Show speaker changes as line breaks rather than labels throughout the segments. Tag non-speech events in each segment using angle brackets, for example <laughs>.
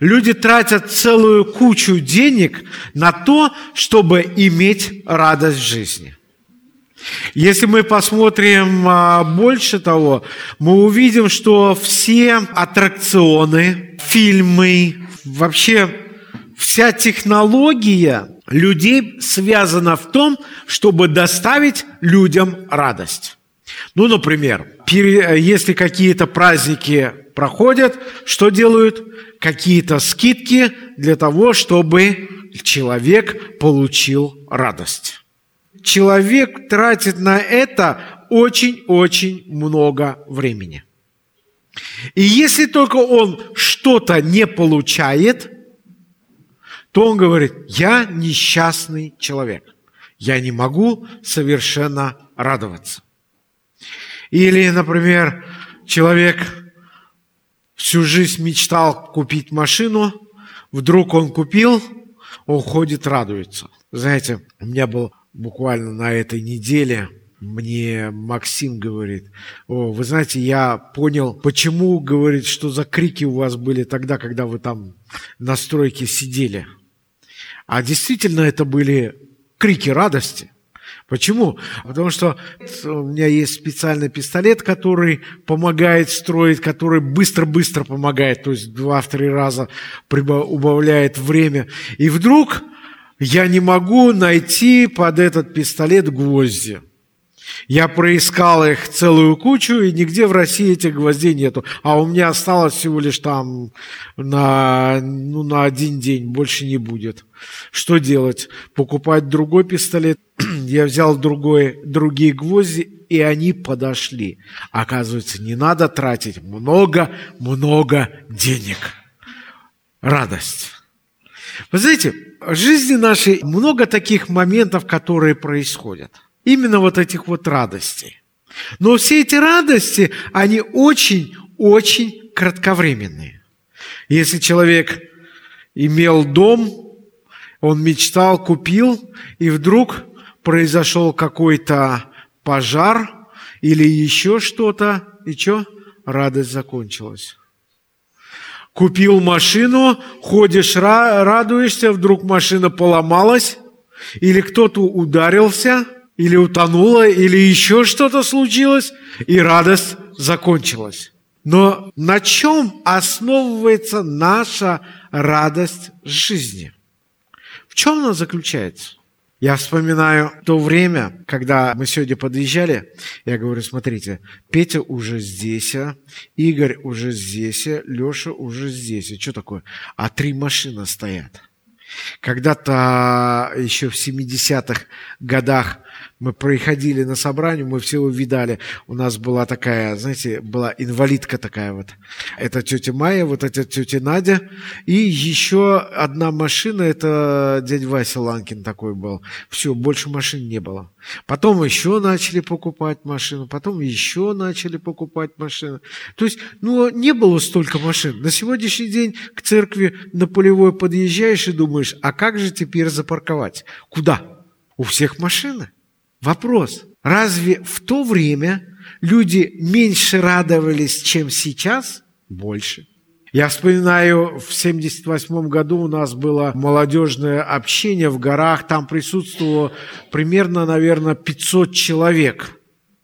Люди тратят целую кучу денег на то, чтобы иметь радость жизни. Если мы посмотрим а, больше того, мы увидим, что все аттракционы, фильмы, вообще вся технология людей связана в том, чтобы доставить людям радость. Ну, например, если какие-то праздники проходят, что делают? Какие-то скидки для того, чтобы человек получил радость. Человек тратит на это очень-очень много времени. И если только он что-то не получает, то он говорит, я несчастный человек. Я не могу совершенно радоваться. Или, например, человек всю жизнь мечтал купить машину, вдруг он купил, он ходит, радуется. Знаете, у меня был буквально на этой неделе мне Максим говорит, о, вы знаете, я понял, почему, говорит, что за крики у вас были тогда, когда вы там на стройке сидели. А действительно это были крики радости. Почему? Потому что у меня есть специальный пистолет, который помогает строить, который быстро-быстро помогает, то есть два-три раза убавляет время. И вдруг я не могу найти под этот пистолет гвозди. Я проискал их целую кучу, и нигде в России этих гвоздей нету. А у меня осталось всего лишь там на, ну, на один день, больше не будет. Что делать? Покупать другой пистолет? <clears throat> Я взял другой, другие гвозди, и они подошли. Оказывается, не надо тратить много-много денег. Радость. Вы знаете, в жизни нашей много таких моментов, которые происходят – Именно вот этих вот радостей. Но все эти радости, они очень-очень кратковременные. Если человек имел дом, он мечтал, купил, и вдруг произошел какой-то пожар или еще что-то, и что? Радость закончилась. Купил машину, ходишь, радуешься, вдруг машина поломалась, или кто-то ударился – или утонула, или еще что-то случилось, и радость закончилась. Но на чем основывается наша радость жизни? В чем она заключается? Я вспоминаю то время, когда мы сегодня подъезжали, я говорю, смотрите, Петя уже здесь, а, Игорь уже здесь, а, Леша уже здесь. И что такое? А три машины стоят. Когда-то еще в 70-х годах мы проходили на собрание, мы все увидали. У нас была такая, знаете, была инвалидка такая вот. Это тетя Майя, вот эта тетя Надя. И еще одна машина, это дядя Вася Ланкин такой был. Все, больше машин не было. Потом еще начали покупать машину, потом еще начали покупать машины. То есть, ну, не было столько машин. На сегодняшний день к церкви на полевой подъезжаешь и думаешь, а как же теперь запарковать? Куда? У всех машины. Вопрос, разве в то время люди меньше радовались, чем сейчас? Больше. Я вспоминаю, в 78 году у нас было молодежное общение в горах, там присутствовало примерно, наверное, 500 человек.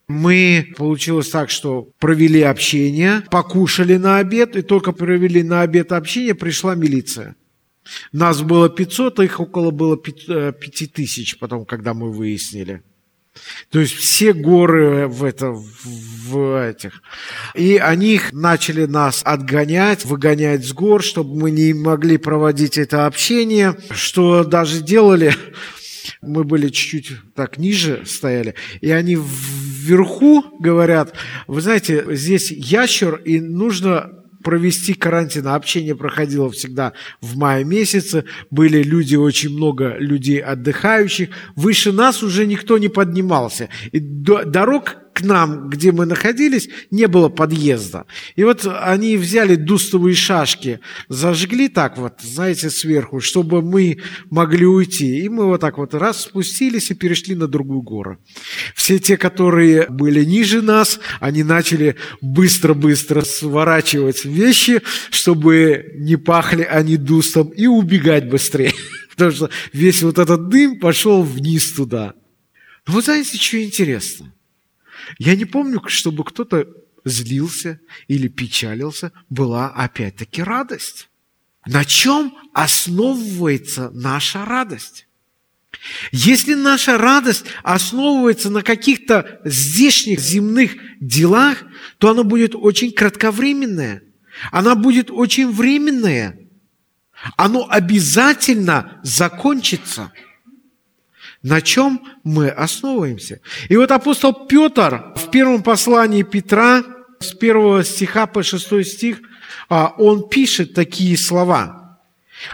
Мы, получилось так, что провели общение, покушали на обед, и только провели на обед общение, пришла милиция. Нас было 500, а их около было 5000 потом, когда мы выяснили. То есть все горы в, это, в этих. И они начали нас отгонять, выгонять с гор, чтобы мы не могли проводить это общение. Что даже делали, мы были чуть-чуть так ниже стояли, и они вверху говорят, вы знаете, здесь ящер, и нужно провести карантин. Общение проходило всегда в мае месяце. Были люди, очень много людей отдыхающих. Выше нас уже никто не поднимался. И дорог к нам, где мы находились, не было подъезда. И вот они взяли дустовые шашки, зажгли так вот, знаете, сверху, чтобы мы могли уйти. И мы вот так вот раз спустились и перешли на другую гору. Все те, которые были ниже нас, они начали быстро-быстро сворачивать вещи, чтобы не пахли они дустом, и убегать быстрее. <laughs> Потому что весь вот этот дым пошел вниз туда. Но вы знаете, что интересно? Я не помню, чтобы кто-то злился или печалился. Была опять-таки радость. На чем основывается наша радость? Если наша радость основывается на каких-то здешних земных делах, то она будет очень кратковременная. Она будет очень временная. Оно обязательно закончится. На чем мы основываемся? И вот апостол Петр в первом послании Петра, с первого стиха по шестой стих, а, он пишет такие слова –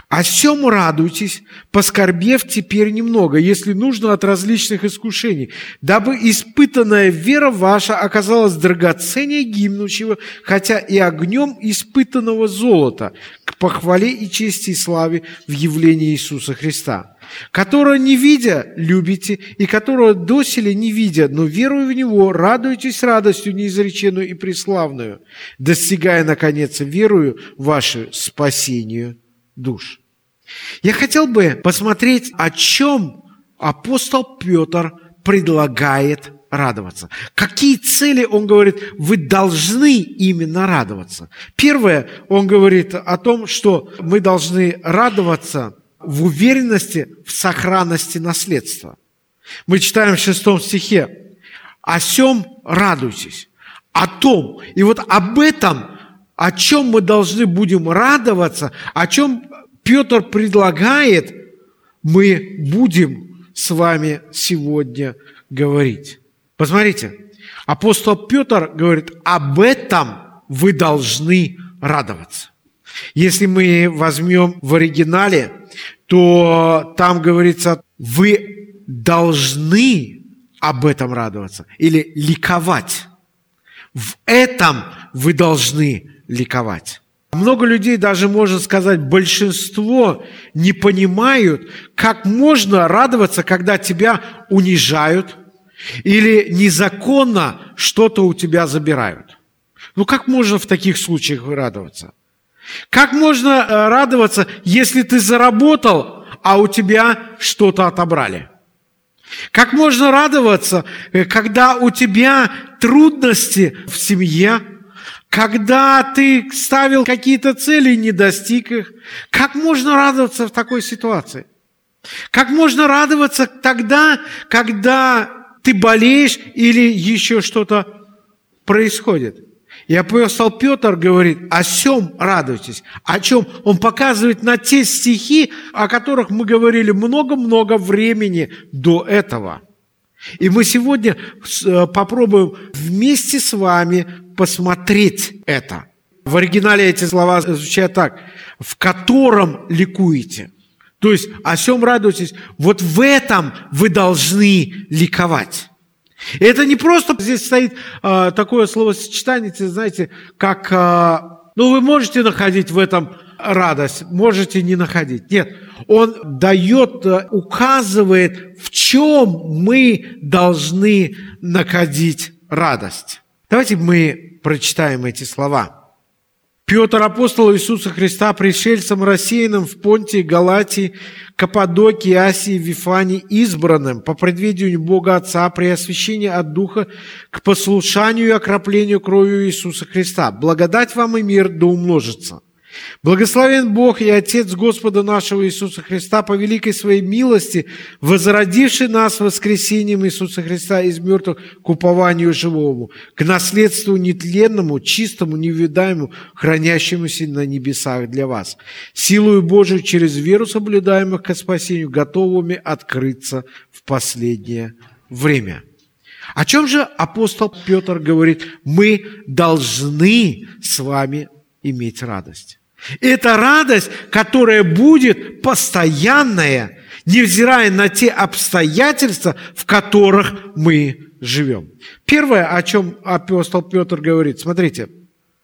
о всем радуйтесь, поскорбев теперь немного, если нужно от различных искушений, дабы испытанная вера ваша оказалась драгоценнее гибнущего, хотя и огнем испытанного золота, к похвале и чести и славе в явлении Иисуса Христа, которого не видя любите, и которого доселе не видя, но веруя в Него, радуйтесь радостью неизреченную и преславную, достигая, наконец, верую вашу спасению душ. Я хотел бы посмотреть, о чем апостол Петр предлагает радоваться. Какие цели, он говорит, вы должны именно радоваться. Первое, он говорит о том, что мы должны радоваться в уверенности в сохранности наследства. Мы читаем в шестом стихе, «О сем радуйтесь». О том. И вот об этом, о чем мы должны будем радоваться, о чем Петр предлагает, мы будем с вами сегодня говорить. Посмотрите, апостол Петр говорит, об этом вы должны радоваться. Если мы возьмем в оригинале, то там говорится, вы должны об этом радоваться или ликовать. В этом вы должны ликовать. Много людей, даже можно сказать, большинство не понимают, как можно радоваться, когда тебя унижают или незаконно что-то у тебя забирают. Ну как можно в таких случаях радоваться? Как можно э, радоваться, если ты заработал, а у тебя что-то отобрали? Как можно радоваться, э, когда у тебя трудности в семье, когда ты ставил какие-то цели и не достиг их, как можно радоваться в такой ситуации? Как можно радоваться тогда, когда ты болеешь или еще что-то происходит? И апостол Петр говорит, о чем радуйтесь. О чем? Он показывает на те стихи, о которых мы говорили много-много времени до этого. И мы сегодня э, попробуем вместе с вами посмотреть это. В оригинале эти слова звучат так. «В котором ликуете». То есть, о чем радуетесь? Вот в этом вы должны ликовать. И это не просто здесь стоит э, такое словосочетание, знаете, как, э, ну, вы можете находить в этом радость, можете не находить. Нет, он дает, э, указывает, в чем мы должны находить радость. Давайте мы прочитаем эти слова. Петр, апостол Иисуса Христа, пришельцем рассеянным в Понтии, Галатии, Каппадокии, Асии, Вифании, избранным по предвидению Бога Отца при освящении от Духа к послушанию и окроплению кровью Иисуса Христа. Благодать вам и мир да умножится. Благословен Бог и Отец Господа нашего Иисуса Христа по великой своей милости, возродивший нас воскресением Иисуса Христа из мертвых к упованию живому, к наследству нетленному, чистому, невидаемому, хранящемуся на небесах для вас, силою Божию через веру соблюдаемых к спасению, готовыми открыться в последнее время». О чем же апостол Петр говорит? Мы должны с вами иметь радость. Это радость, которая будет постоянная, невзирая на те обстоятельства, в которых мы живем. Первое, о чем апостол Петр говорит, смотрите,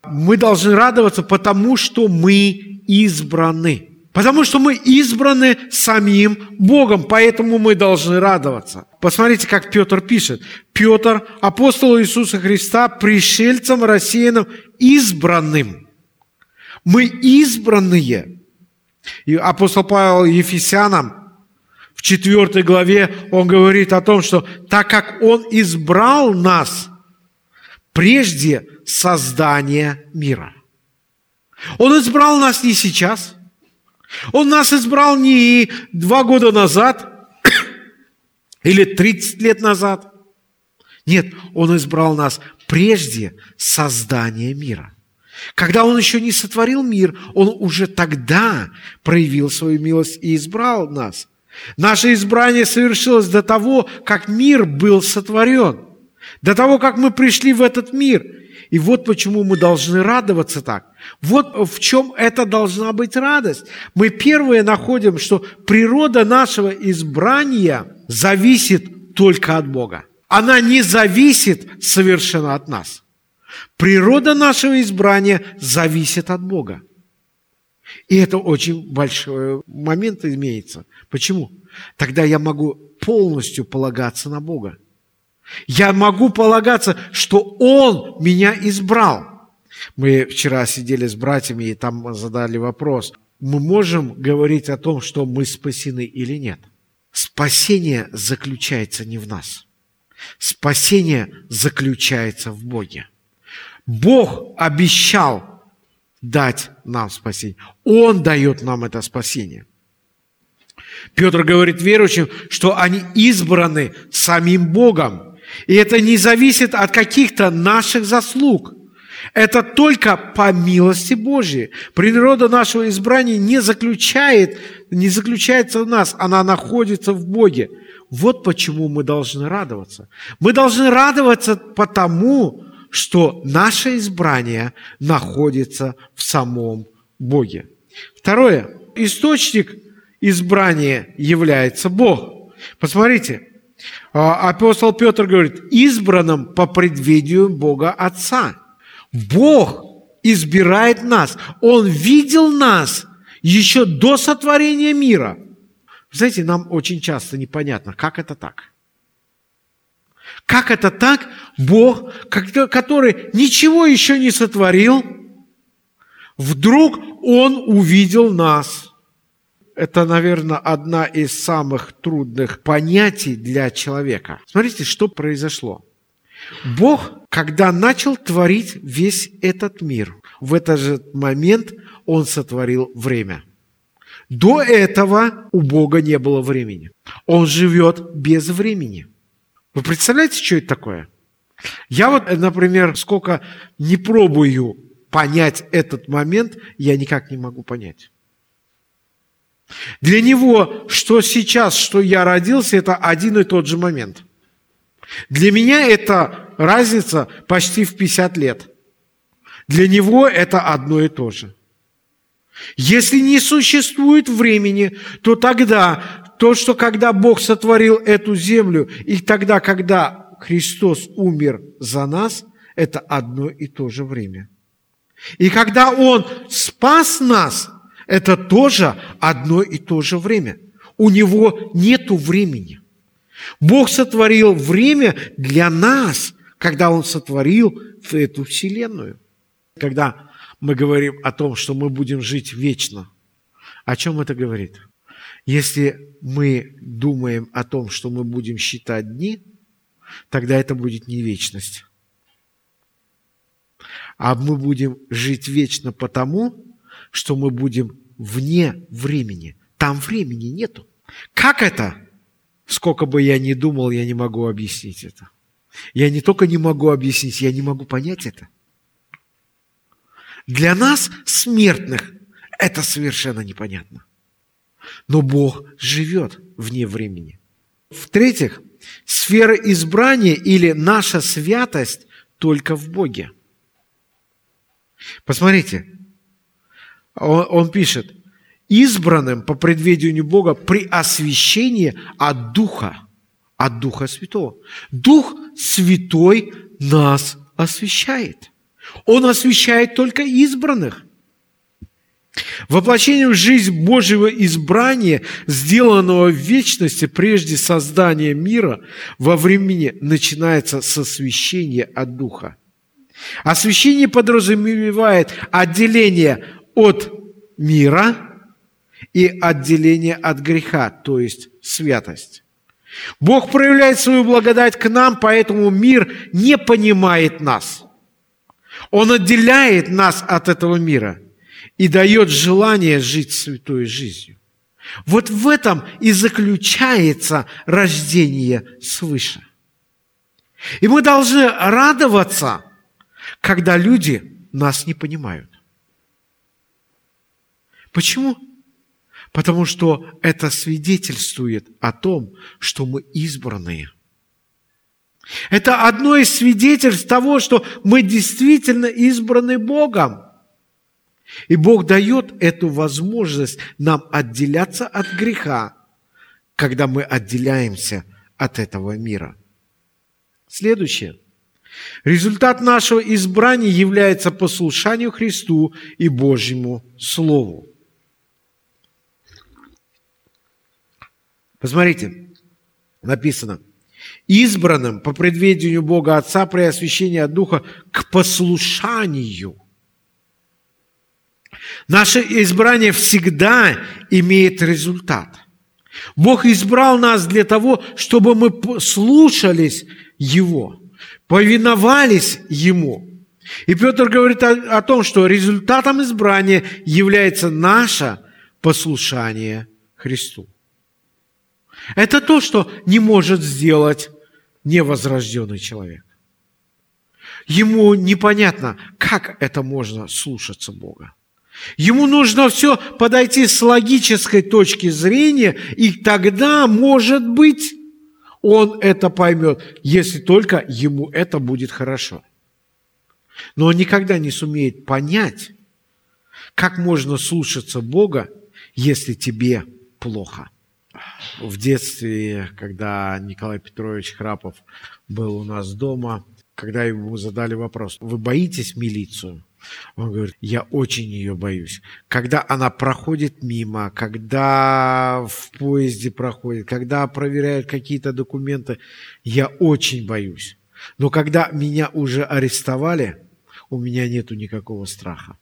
мы должны радоваться, потому что мы избраны. Потому что мы избраны самим Богом, поэтому мы должны радоваться. Посмотрите, как Петр пишет. Петр, апостол Иисуса Христа, пришельцем, рассеянным, избранным. Мы избранные. И апостол Павел Ефесянам в 4 главе он говорит о том, что так как он избрал нас прежде создания мира. Он избрал нас не сейчас – он нас избрал не два года назад <coughs> или 30 лет назад. Нет, Он избрал нас прежде создания мира. Когда Он еще не сотворил мир, Он уже тогда проявил свою милость и избрал нас. Наше избрание совершилось до того, как мир был сотворен, до того, как мы пришли в этот мир. И вот почему мы должны радоваться так. Вот в чем это должна быть радость. Мы первые находим, что природа нашего избрания зависит только от Бога. Она не зависит совершенно от нас. Природа нашего избрания зависит от Бога. И это очень большой момент имеется. Почему? Тогда я могу полностью полагаться на Бога. Я могу полагаться, что Он меня избрал. Мы вчера сидели с братьями и там задали вопрос. Мы можем говорить о том, что мы спасены или нет? Спасение заключается не в нас. Спасение заключается в Боге. Бог обещал дать нам спасение. Он дает нам это спасение. Петр говорит верующим, что они избраны самим Богом. И это не зависит от каких-то наших заслуг – это только по милости Божьей. Природа нашего избрания не заключает, не заключается в нас, она находится в Боге. Вот почему мы должны радоваться. Мы должны радоваться потому, что наше избрание находится в самом Боге. Второе. Источник избрания является Бог. Посмотрите, а, апостол Петр говорит, избранным по предвидению Бога Отца – Бог избирает нас. Он видел нас еще до сотворения мира. Знаете, нам очень часто непонятно, как это так. Как это так? Бог, который ничего еще не сотворил, вдруг Он увидел нас. Это, наверное, одна из самых трудных понятий для человека. Смотрите, что произошло. Бог, когда начал творить весь этот мир, в этот же момент Он сотворил время. До этого у Бога не было времени. Он живет без времени. Вы представляете, что это такое? Я вот, например, сколько не пробую понять этот момент, я никак не могу понять. Для него, что сейчас, что я родился, это один и тот же момент – для меня это разница почти в 50 лет. Для него это одно и то же. Если не существует времени, то тогда то, что когда Бог сотворил эту землю, и тогда, когда Христос умер за нас, это одно и то же время. И когда Он спас нас, это тоже одно и то же время. У Него нету времени. Бог сотворил время для нас, когда Он сотворил эту вселенную. Когда мы говорим о том, что мы будем жить вечно, о чем это говорит? Если мы думаем о том, что мы будем считать дни, тогда это будет не вечность. А мы будем жить вечно потому, что мы будем вне времени. Там времени нету. Как это? Сколько бы я ни думал, я не могу объяснить это. Я не только не могу объяснить, я не могу понять это. Для нас, смертных, это совершенно непонятно. Но Бог живет вне времени. В-третьих, сфера избрания или наша святость только в Боге. Посмотрите, он, он пишет, избранным по предведению Бога при освящении от Духа от Духа Святого. Дух Святой нас освящает. Он освящает только избранных. Воплощение в жизнь Божьего избрания, сделанного в вечности прежде создания мира, во времени начинается с освящения от Духа. Освящение подразумевает отделение от мира и отделение от греха, то есть святость. Бог проявляет свою благодать к нам, поэтому мир не понимает нас. Он отделяет нас от этого мира и дает желание жить святой жизнью. Вот в этом и заключается рождение свыше. И мы должны радоваться, когда люди нас не понимают. Почему? Потому что это свидетельствует о том, что мы избранные. Это одно из свидетельств того, что мы действительно избраны Богом. И Бог дает эту возможность нам отделяться от греха, когда мы отделяемся от этого мира. Следующее. Результат нашего избрания является послушанию Христу и Божьему Слову. Посмотрите, написано, избранным по предведению Бога Отца при освящении от Духа к послушанию. Наше избрание всегда имеет результат. Бог избрал нас для того, чтобы мы слушались Его, повиновались Ему. И Петр говорит о, о том, что результатом избрания является наше послушание Христу. Это то, что не может сделать невозрожденный человек. Ему непонятно, как это можно слушаться Бога. Ему нужно все подойти с логической точки зрения, и тогда, может быть, он это поймет, если только ему это будет хорошо. Но он никогда не сумеет понять, как можно слушаться Бога, если тебе плохо в детстве, когда Николай Петрович Храпов был у нас дома, когда ему задали вопрос, вы боитесь милицию? Он говорит, я очень ее боюсь. Когда она проходит мимо, когда в поезде проходит, когда проверяют какие-то документы, я очень боюсь. Но когда меня уже арестовали, у меня нету никакого страха.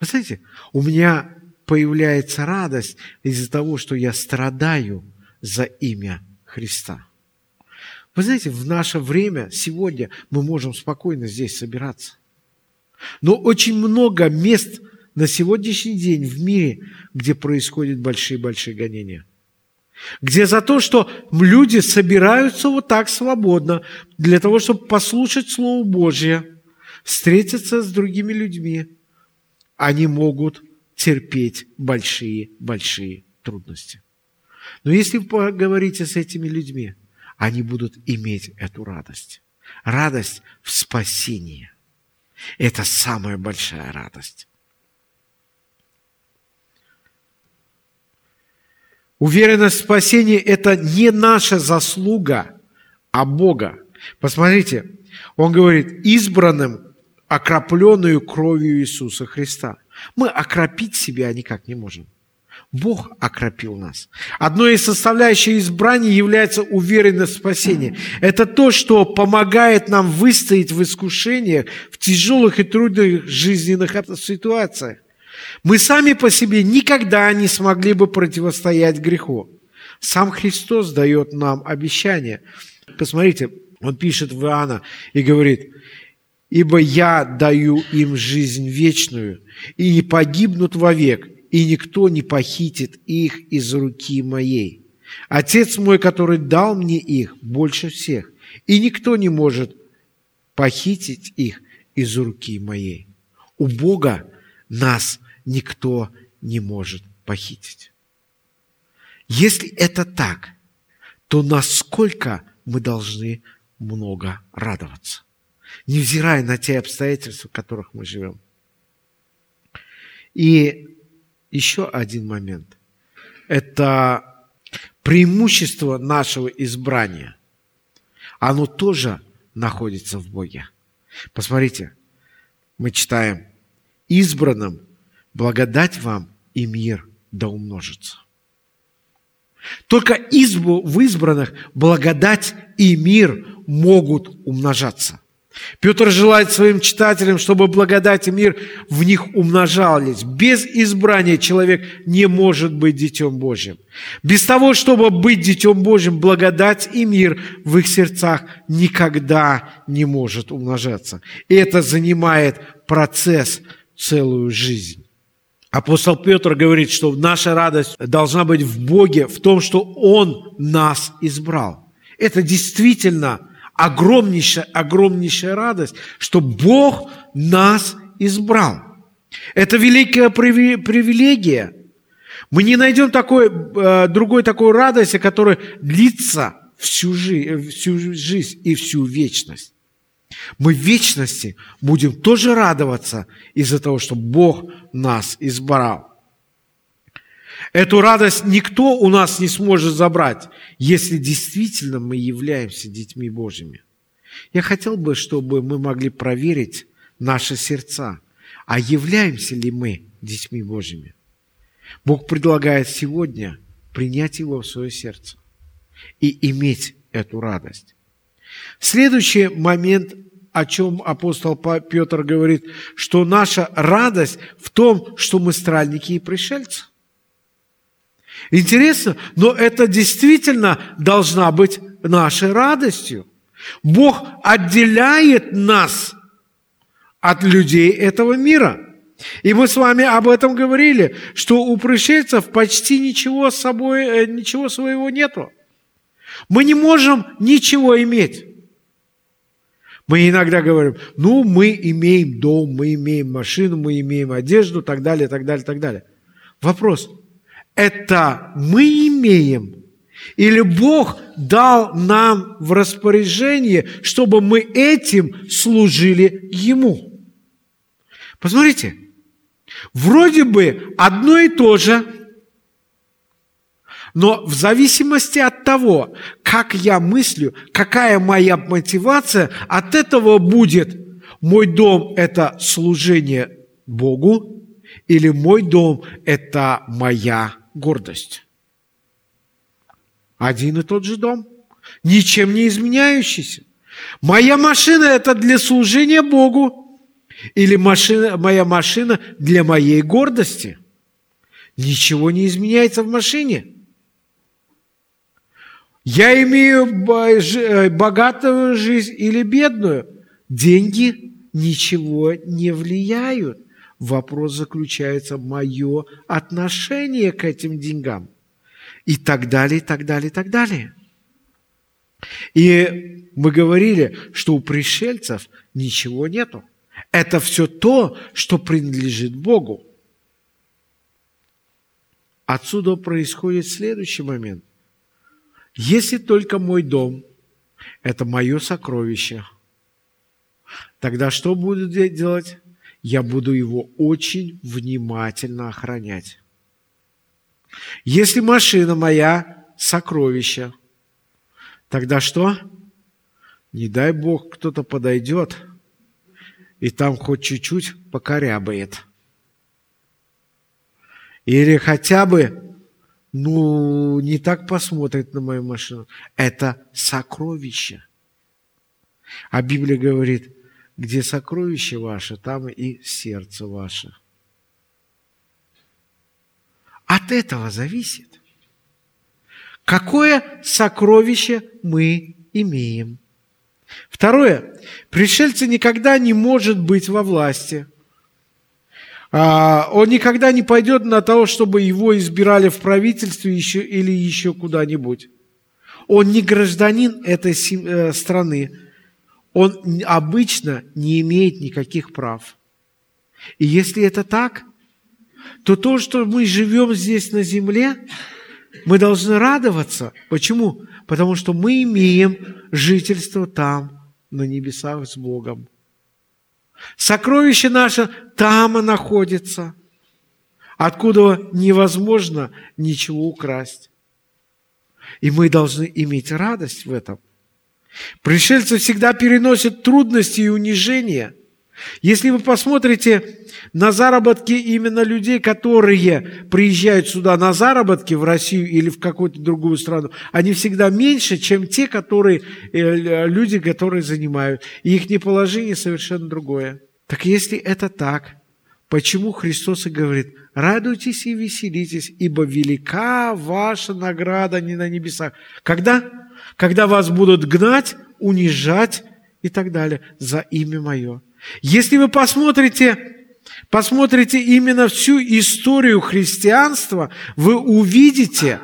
Вы знаете, у меня появляется радость из-за того, что я страдаю за имя Христа. Вы знаете, в наше время, сегодня, мы можем спокойно здесь собираться. Но очень много мест на сегодняшний день в мире, где происходят большие-большие гонения. Где за то, что люди собираются вот так свободно, для того, чтобы послушать Слово Божье, встретиться с другими людьми, они могут терпеть большие-большие трудности. Но если вы поговорите с этими людьми, они будут иметь эту радость. Радость в спасении. Это самая большая радость. Уверенность в спасении – это не наша заслуга, а Бога. Посмотрите, он говорит, избранным, окропленную кровью Иисуса Христа – мы окропить себя никак не можем. Бог окропил нас. Одной из составляющих избрания является уверенность в спасении. Это то, что помогает нам выстоять в искушениях, в тяжелых и трудных жизненных ситуациях. Мы сами по себе никогда не смогли бы противостоять греху. Сам Христос дает нам обещание. Посмотрите, он пишет в Иоанна и говорит, ибо я даю им жизнь вечную, и не погибнут вовек, и никто не похитит их из руки моей. Отец мой, который дал мне их, больше всех, и никто не может похитить их из руки моей. У Бога нас никто не может похитить. Если это так, то насколько мы должны много радоваться невзирая на те обстоятельства, в которых мы живем. И еще один момент. Это преимущество нашего избрания, оно тоже находится в Боге. Посмотрите, мы читаем, избранным благодать вам и мир да умножится. Только в избранных благодать и мир могут умножаться. Петр желает своим читателям, чтобы благодать и мир в них умножались. Без избрания человек не может быть Детем Божьим. Без того, чтобы быть Детем Божьим, благодать и мир в их сердцах никогда не может умножаться. И это занимает процесс целую жизнь. Апостол Петр говорит, что наша радость должна быть в Боге, в том, что Он нас избрал. Это действительно огромнейшая, огромнейшая радость, что Бог нас избрал. Это великая привилегия. Мы не найдем такой, э, другой такой радости, которая длится всю жизнь, всю жизнь и всю вечность. Мы в вечности будем тоже радоваться из-за того, что Бог нас избрал. Эту радость никто у нас не сможет забрать, если действительно мы являемся детьми Божьими. Я хотел бы, чтобы мы могли проверить наши сердца, а являемся ли мы детьми Божьими. Бог предлагает сегодня принять его в свое сердце и иметь эту радость. Следующий момент, о чем апостол Петр говорит, что наша радость в том, что мы странники и пришельцы – Интересно, но это действительно должна быть нашей радостью. Бог отделяет нас от людей этого мира. И мы с вами об этом говорили, что у пришельцев почти ничего, с собой, э, ничего своего нету. Мы не можем ничего иметь. Мы иногда говорим, ну, мы имеем дом, мы имеем машину, мы имеем одежду, так далее, так далее, так далее. Вопрос – это мы имеем, или Бог дал нам в распоряжение, чтобы мы этим служили Ему. Посмотрите, вроде бы одно и то же, но в зависимости от того, как я мыслю, какая моя мотивация, от этого будет мой дом – это служение Богу, или мой дом – это моя гордость. Один и тот же дом, ничем не изменяющийся. Моя машина – это для служения Богу, или машина, моя машина для моей гордости. Ничего не изменяется в машине. Я имею э, богатую жизнь или бедную. Деньги ничего не влияют. Вопрос заключается в мое отношение к этим деньгам. И так далее, и так далее, и так далее. И мы говорили, что у пришельцев ничего нету. Это все то, что принадлежит Богу. Отсюда происходит следующий момент. Если только мой дом – это мое сокровище, тогда что буду делать? Я буду его очень внимательно охранять. Если машина моя сокровище, тогда что? Не дай Бог, кто-то подойдет и там хоть чуть-чуть покорябает. Или хотя бы, ну, не так посмотрит на мою машину. Это сокровище. А Библия говорит, где сокровище ваше, там и сердце ваше. От этого зависит, какое сокровище мы имеем. Второе. Пришельцы никогда не может быть во власти. А, он никогда не пойдет на то, чтобы его избирали в правительстве еще, или еще куда-нибудь. Он не гражданин этой э, страны он обычно не имеет никаких прав. И если это так, то то, что мы живем здесь на земле, мы должны радоваться. Почему? Потому что мы имеем жительство там, на небесах с Богом. Сокровище наше там и находится, откуда невозможно ничего украсть. И мы должны иметь радость в этом. Пришельцы всегда переносят трудности и унижения. Если вы посмотрите на заработки именно людей, которые приезжают сюда на заработки в Россию или в какую-то другую страну, они всегда меньше, чем те, которые, э, люди, которые занимают. И их положение совершенно другое. Так если это так, почему Христос и говорит, радуйтесь и веселитесь, ибо велика ваша награда не на небесах. Когда? Когда вас будут гнать, унижать и так далее за имя Мое. Если вы посмотрите, посмотрите именно всю историю христианства, вы увидите,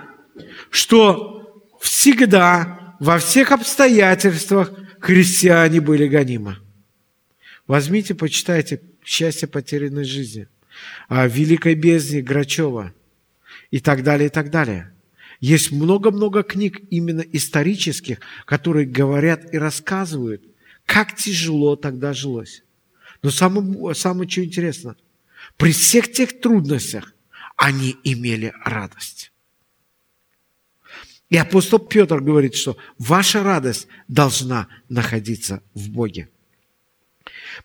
что всегда, во всех обстоятельствах христиане были гонимы. Возьмите, почитайте «Счастье потерянной жизни», о «Великой бездне» Грачева и так далее, и так далее. Есть много-много книг именно исторических, которые говорят и рассказывают, как тяжело тогда жилось. Но самое, самое что интересно, при всех тех трудностях они имели радость. И апостол Петр говорит, что ваша радость должна находиться в Боге.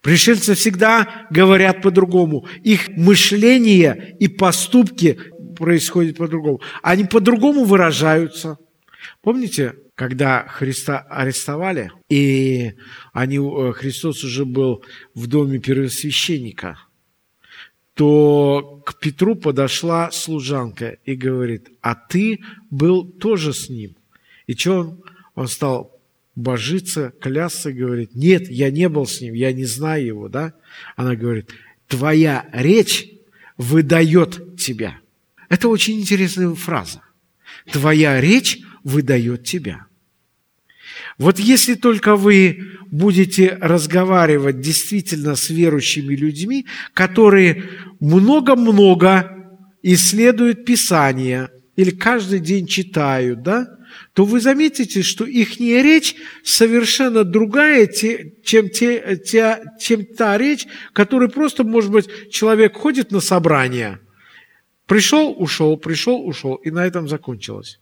Пришельцы всегда говорят по-другому. Их мышление и поступки происходят по-другому. Они по-другому выражаются. Помните, когда Христа арестовали, и они, э, Христос уже был в доме первосвященника, то к Петру подошла служанка и говорит, а ты был тоже с ним. И что он? Он стал божиться, клясться, говорит, нет, я не был с ним, я не знаю его, да? Она говорит, твоя речь выдает тебя. Это очень интересная фраза. Твоя речь выдает тебя. Вот если только вы будете разговаривать действительно с верующими людьми, которые много-много исследуют Писание или каждый день читают, да, то вы заметите, что их речь совершенно другая, чем, те, те, чем та речь, которой просто, может быть, человек ходит на собрание, пришел, ушел, пришел, ушел, и на этом закончилось.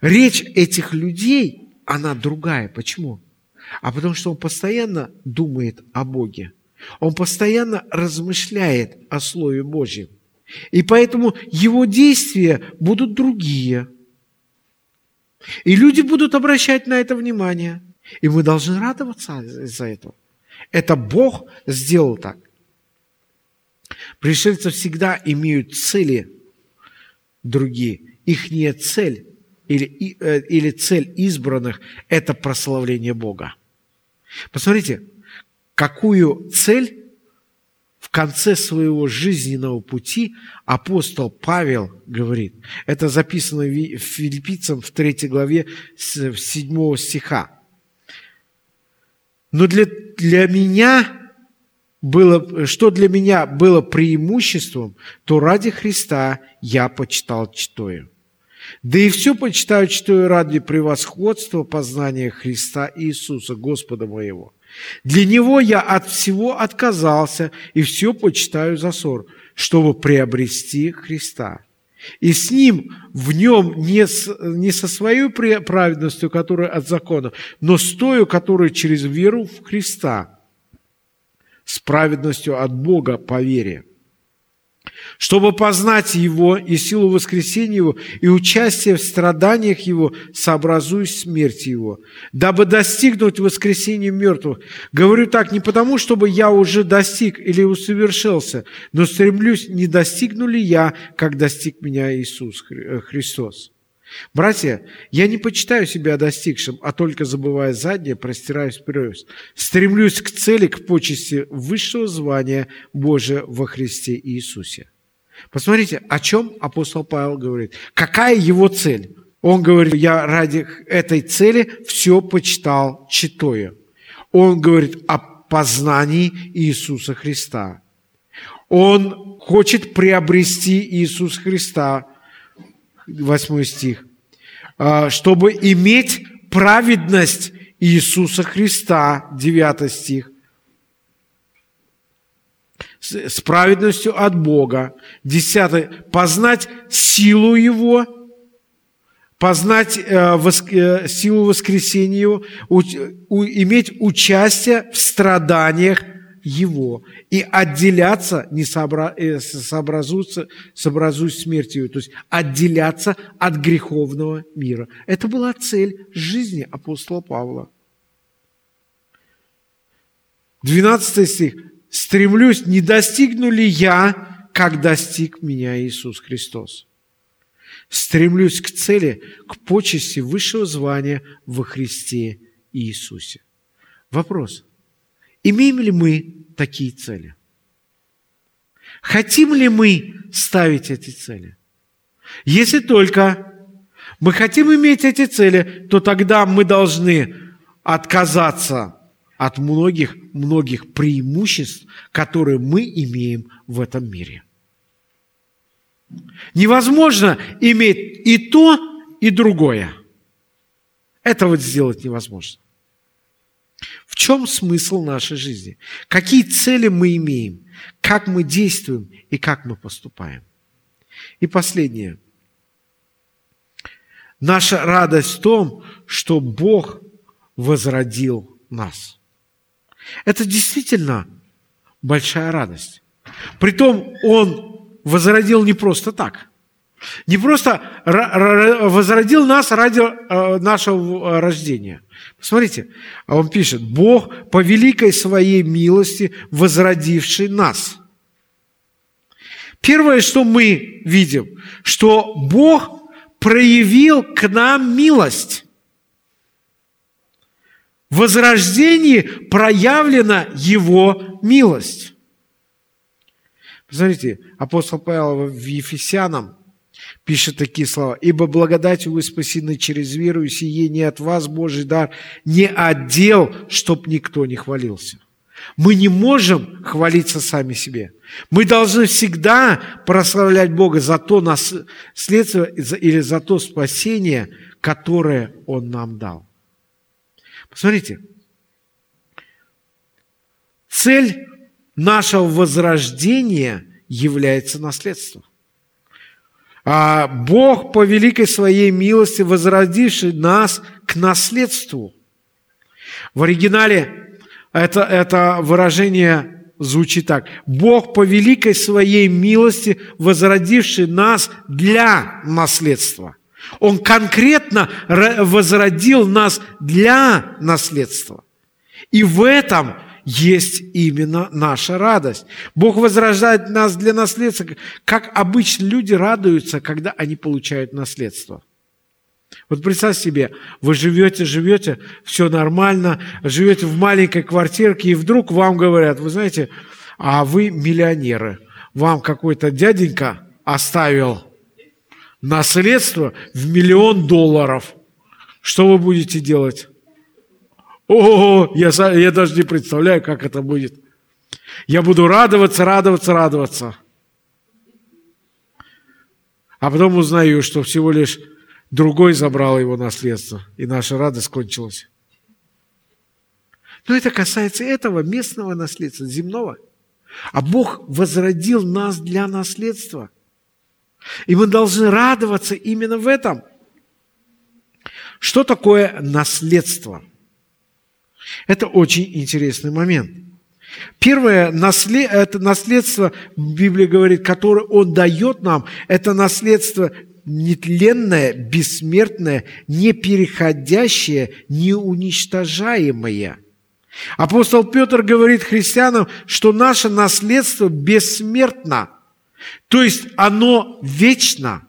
Речь этих людей – она другая. Почему? А потому что он постоянно думает о Боге. Он постоянно размышляет о Слове Божьем. И поэтому его действия будут другие. И люди будут обращать на это внимание. И мы должны радоваться из-за этого. Это Бог сделал так. Пришельцы всегда имеют цели другие. Их цель или, э, или цель избранных – это прославление Бога. Посмотрите, какую цель в конце своего жизненного пути апостол Павел говорит. Это записано в Филиппийцам в 3 главе 7 стиха. Но для, для меня было, что для меня было преимуществом, то ради Христа я почитал читаю. Да и все почитаю, что и ради превосходства познания Христа Иисуса, Господа моего. Для Него я от всего отказался и все почитаю за ссор, чтобы приобрести Христа. И с Ним, в Нем, не, с, не со своей праведностью, которая от закона, но с той, которая через веру в Христа, с праведностью от Бога по вере чтобы познать Его и силу воскресения Его и участие в страданиях Его, сообразуясь смерти Его, дабы достигнуть воскресения мертвых. Говорю так не потому, чтобы я уже достиг или усовершился, но стремлюсь, не достигну ли я, как достиг меня Иисус э, Христос. Братья, я не почитаю себя достигшим, а только забывая заднее, простираюсь вперед. Стремлюсь к цели, к почести высшего звания Божия во Христе Иисусе. Посмотрите, о чем апостол Павел говорит. Какая его цель? Он говорит, я ради этой цели все почитал читою. Он говорит о познании Иисуса Христа. Он хочет приобрести Иисуса Христа, 8 стих, «А, чтобы иметь праведность Иисуса Христа, 9 стих, с праведностью от Бога. Десятое. Познать силу Его, познать э, воск... э, силу воскресения, у... У... иметь участие в страданиях Его и отделяться, не сообра... э, сообразуться, сообразуясь смертью, то есть отделяться от греховного мира. Это была цель жизни апостола Павла. 12 стих. «Стремлюсь, не достигну ли я, как достиг меня Иисус Христос?» Стремлюсь к цели, к почести высшего звания во Христе Иисусе. Вопрос. Имеем ли мы такие цели? Хотим ли мы ставить эти цели? Если только мы хотим иметь эти цели, то тогда мы должны отказаться от многих, многих преимуществ, которые мы имеем в этом мире. Невозможно иметь и то, и другое. Этого сделать невозможно. В чем смысл нашей жизни? Какие цели мы имеем? Как мы действуем и как мы поступаем? И последнее. Наша радость в том, что Бог возродил нас. Это действительно большая радость. Притом Он возродил не просто так. Не просто возродил нас ради э, нашего рождения. Посмотрите, он пишет, Бог по великой своей милости возродивший нас. Первое, что мы видим, что Бог проявил к нам милость. В возрождении проявлена Его милость. Посмотрите, апостол Павел в Ефесянам пишет такие слова. «Ибо благодатью вы спасены через веру, и сие не от вас Божий дар, не отдел, чтоб никто не хвалился». Мы не можем хвалиться сами себе. Мы должны всегда прославлять Бога за то наследство или за то спасение, которое Он нам дал. Посмотрите, цель нашего возрождения является наследство. А Бог по великой своей милости, возродивший нас к наследству. В оригинале это, это выражение звучит так. Бог по великой своей милости, возродивший нас для наследства. Он конкретно возродил нас для наследства. И в этом есть именно наша радость. Бог возрождает нас для наследства, как обычно люди радуются, когда они получают наследство. Вот представь себе, вы живете, живете, все нормально, живете в маленькой квартирке, и вдруг вам говорят, вы знаете, а вы миллионеры, вам какой-то дяденька оставил наследство в миллион долларов. Что вы будете делать? О, я, я даже не представляю, как это будет. Я буду радоваться, радоваться, радоваться. А потом узнаю, что всего лишь другой забрал его наследство, и наша радость кончилась. Но это касается этого местного наследства, земного. А Бог возродил нас для наследства. И мы должны радоваться именно в этом. Что такое наследство? Это очень интересный момент. Первое, наслед, это наследство, Библия говорит, которое Он дает нам, это наследство нетленное, бессмертное, непереходящее, неуничтожаемое. Апостол Петр говорит христианам, что наше наследство бессмертно, то есть оно вечно.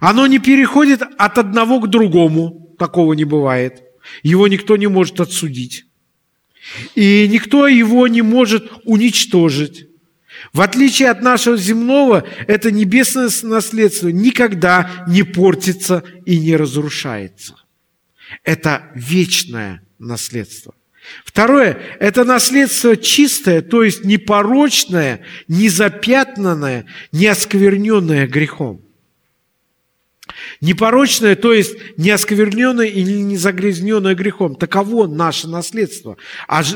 Оно не переходит от одного к другому, такого не бывает – его никто не может отсудить. И никто его не может уничтожить. В отличие от нашего земного, это небесное наследство никогда не портится и не разрушается. Это вечное наследство. Второе – это наследство чистое, то есть непорочное, незапятнанное, не оскверненное грехом. Непорочное, то есть не оскверненное и не грехом. Таково наше наследство.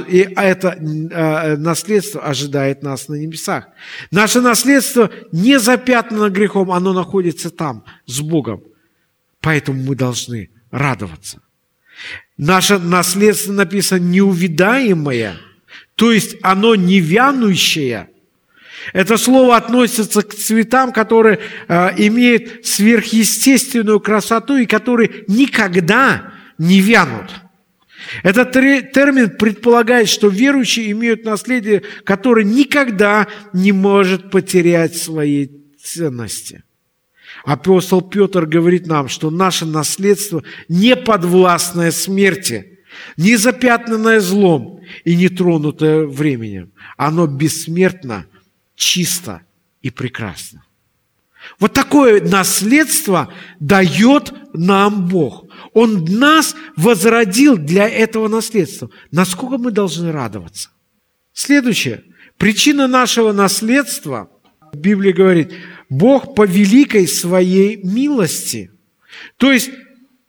И это э, наследство ожидает нас на небесах. Наше наследство не запятнано грехом, оно находится там, с Богом. Поэтому мы должны радоваться. Наше наследство написано неувидаемое, то есть оно не вянущее. Это слово относится к цветам, которые э, имеют сверхъестественную красоту и которые никогда не вянут. Этот термин предполагает, что верующие имеют наследие, которое никогда не может потерять своей ценности. Апостол Петр говорит нам, что наше наследство не подвластное смерти, не запятнанное злом и не тронутое временем. Оно бессмертно, чисто и прекрасно. Вот такое наследство дает нам Бог. Он нас возродил для этого наследства. Насколько мы должны радоваться? Следующее. Причина нашего наследства, Библия говорит, Бог по великой своей милости. То есть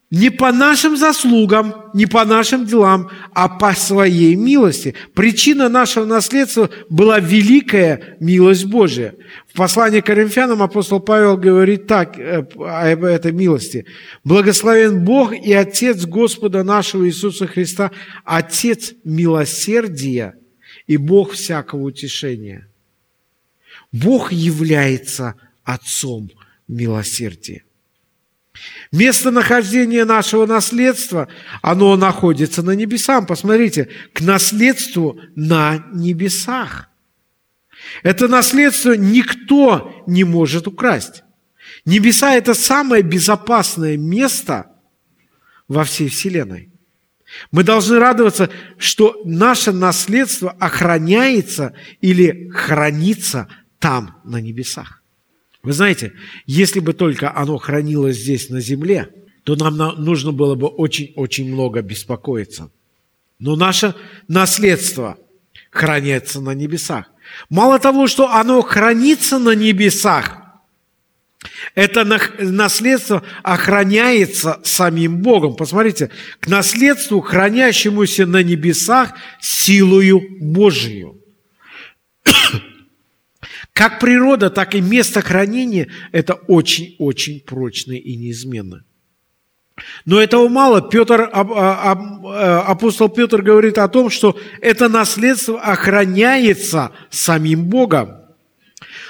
не по нашим заслугам, не по нашим делам, а по своей милости. Причина нашего наследства была великая милость Божия. В послании к Коринфянам апостол Павел говорит так э, об этой милости. «Благословен Бог и Отец Господа нашего Иисуса Христа, Отец милосердия и Бог всякого утешения». Бог является Отцом милосердия. Местонахождение нашего наследства, оно находится на небесах. Посмотрите, к наследству на небесах. Это наследство никто не может украсть. Небеса – это самое безопасное место во всей Вселенной. Мы должны радоваться, что наше наследство охраняется или хранится там, на небесах. Вы знаете, если бы только оно хранилось здесь на земле, то нам нужно было бы очень-очень много беспокоиться. Но наше наследство хранится на небесах. Мало того, что оно хранится на небесах, это наследство охраняется самим Богом. Посмотрите, к наследству, хранящемуся на небесах, силою Божию. Как природа, так и место хранения – это очень-очень прочно и неизменно. Но этого мало. Петр, а, а, апостол Петр говорит о том, что это наследство охраняется самим Богом.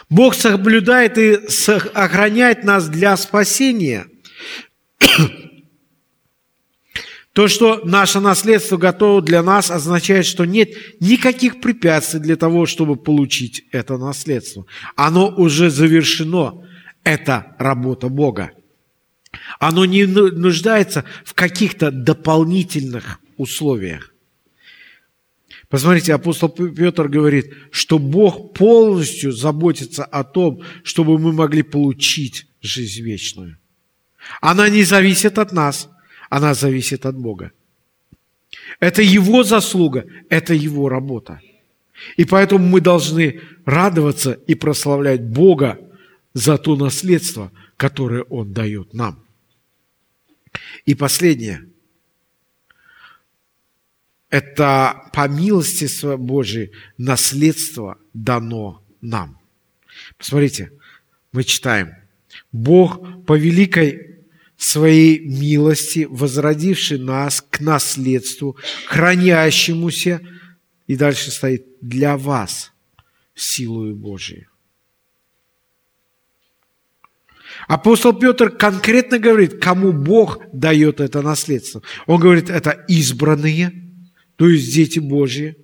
Бог соблюдает и охраняет нас для спасения. То, что наше наследство готово для нас, означает, что нет никаких препятствий для того, чтобы получить это наследство. Оно уже завершено. Это работа Бога. Оно не нуждается в каких-то дополнительных условиях. Посмотрите, апостол Петр говорит, что Бог полностью заботится о том, чтобы мы могли получить жизнь вечную. Она не зависит от нас – она зависит от Бога. Это Его заслуга, это Его работа. И поэтому мы должны радоваться и прославлять Бога за то наследство, которое Он дает нам. И последнее. Это по милости Божией наследство дано нам. Посмотрите, мы читаем. Бог по великой своей милости, возродивший нас к наследству, хранящемуся, и дальше стоит, для вас силою Божией. Апостол Петр конкретно говорит, кому Бог дает это наследство. Он говорит, это избранные, то есть дети Божьи,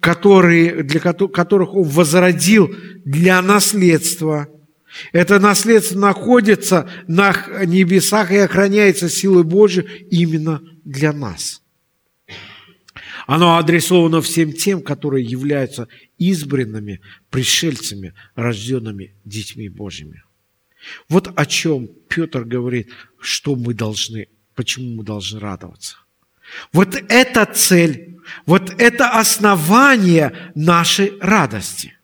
которые, для которых Он возродил для наследства – это наследство находится на небесах и охраняется силой Божией именно для нас. Оно адресовано всем тем, которые являются избранными пришельцами, рожденными детьми Божьими. Вот о чем Петр говорит, что мы должны, почему мы должны радоваться. Вот это цель, вот это основание нашей радости.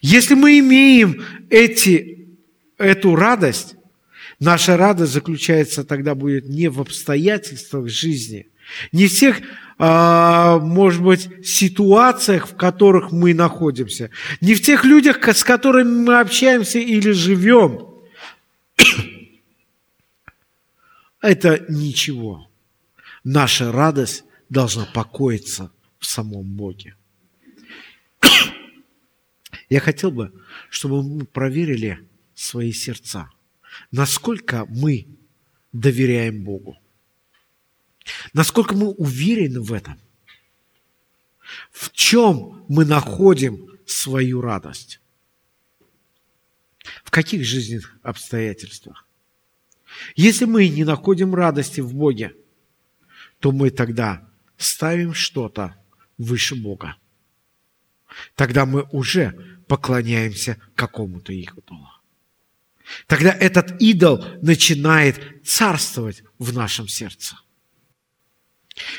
Если мы имеем эти, эту радость, наша радость заключается тогда будет не в обстоятельствах жизни, не в тех, а, может быть, ситуациях, в которых мы находимся, не в тех людях, с которыми мы общаемся или живем. <coughs> это ничего. Наша радость должна покоиться в самом Боге. <coughs> Я хотел бы, чтобы мы проверили свои сердца, насколько мы доверяем Богу, насколько мы уверены в этом, в чем мы находим свою радость, в каких жизненных обстоятельствах. Если мы не находим радости в Боге, то мы тогда ставим что-то выше Бога. Тогда мы уже поклоняемся какому-то идолу. Тогда этот идол начинает царствовать в нашем сердце.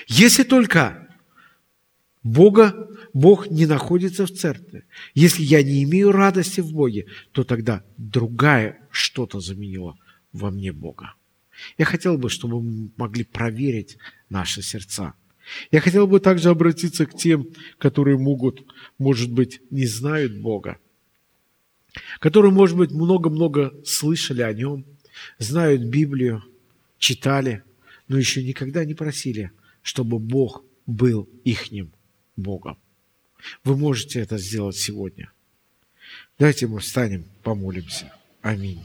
Если только Бога, Бог не находится в церкви, если я не имею радости в Боге, то тогда другая что-то заменила во мне Бога. Я хотел бы, чтобы мы могли проверить наши сердца. Я хотел бы также обратиться к тем, которые могут, может быть, не знают Бога, которые, может быть, много-много слышали о Нем, знают Библию, читали, но еще никогда не просили, чтобы Бог был ихним Богом. Вы можете это сделать сегодня. Давайте мы встанем, помолимся. Аминь.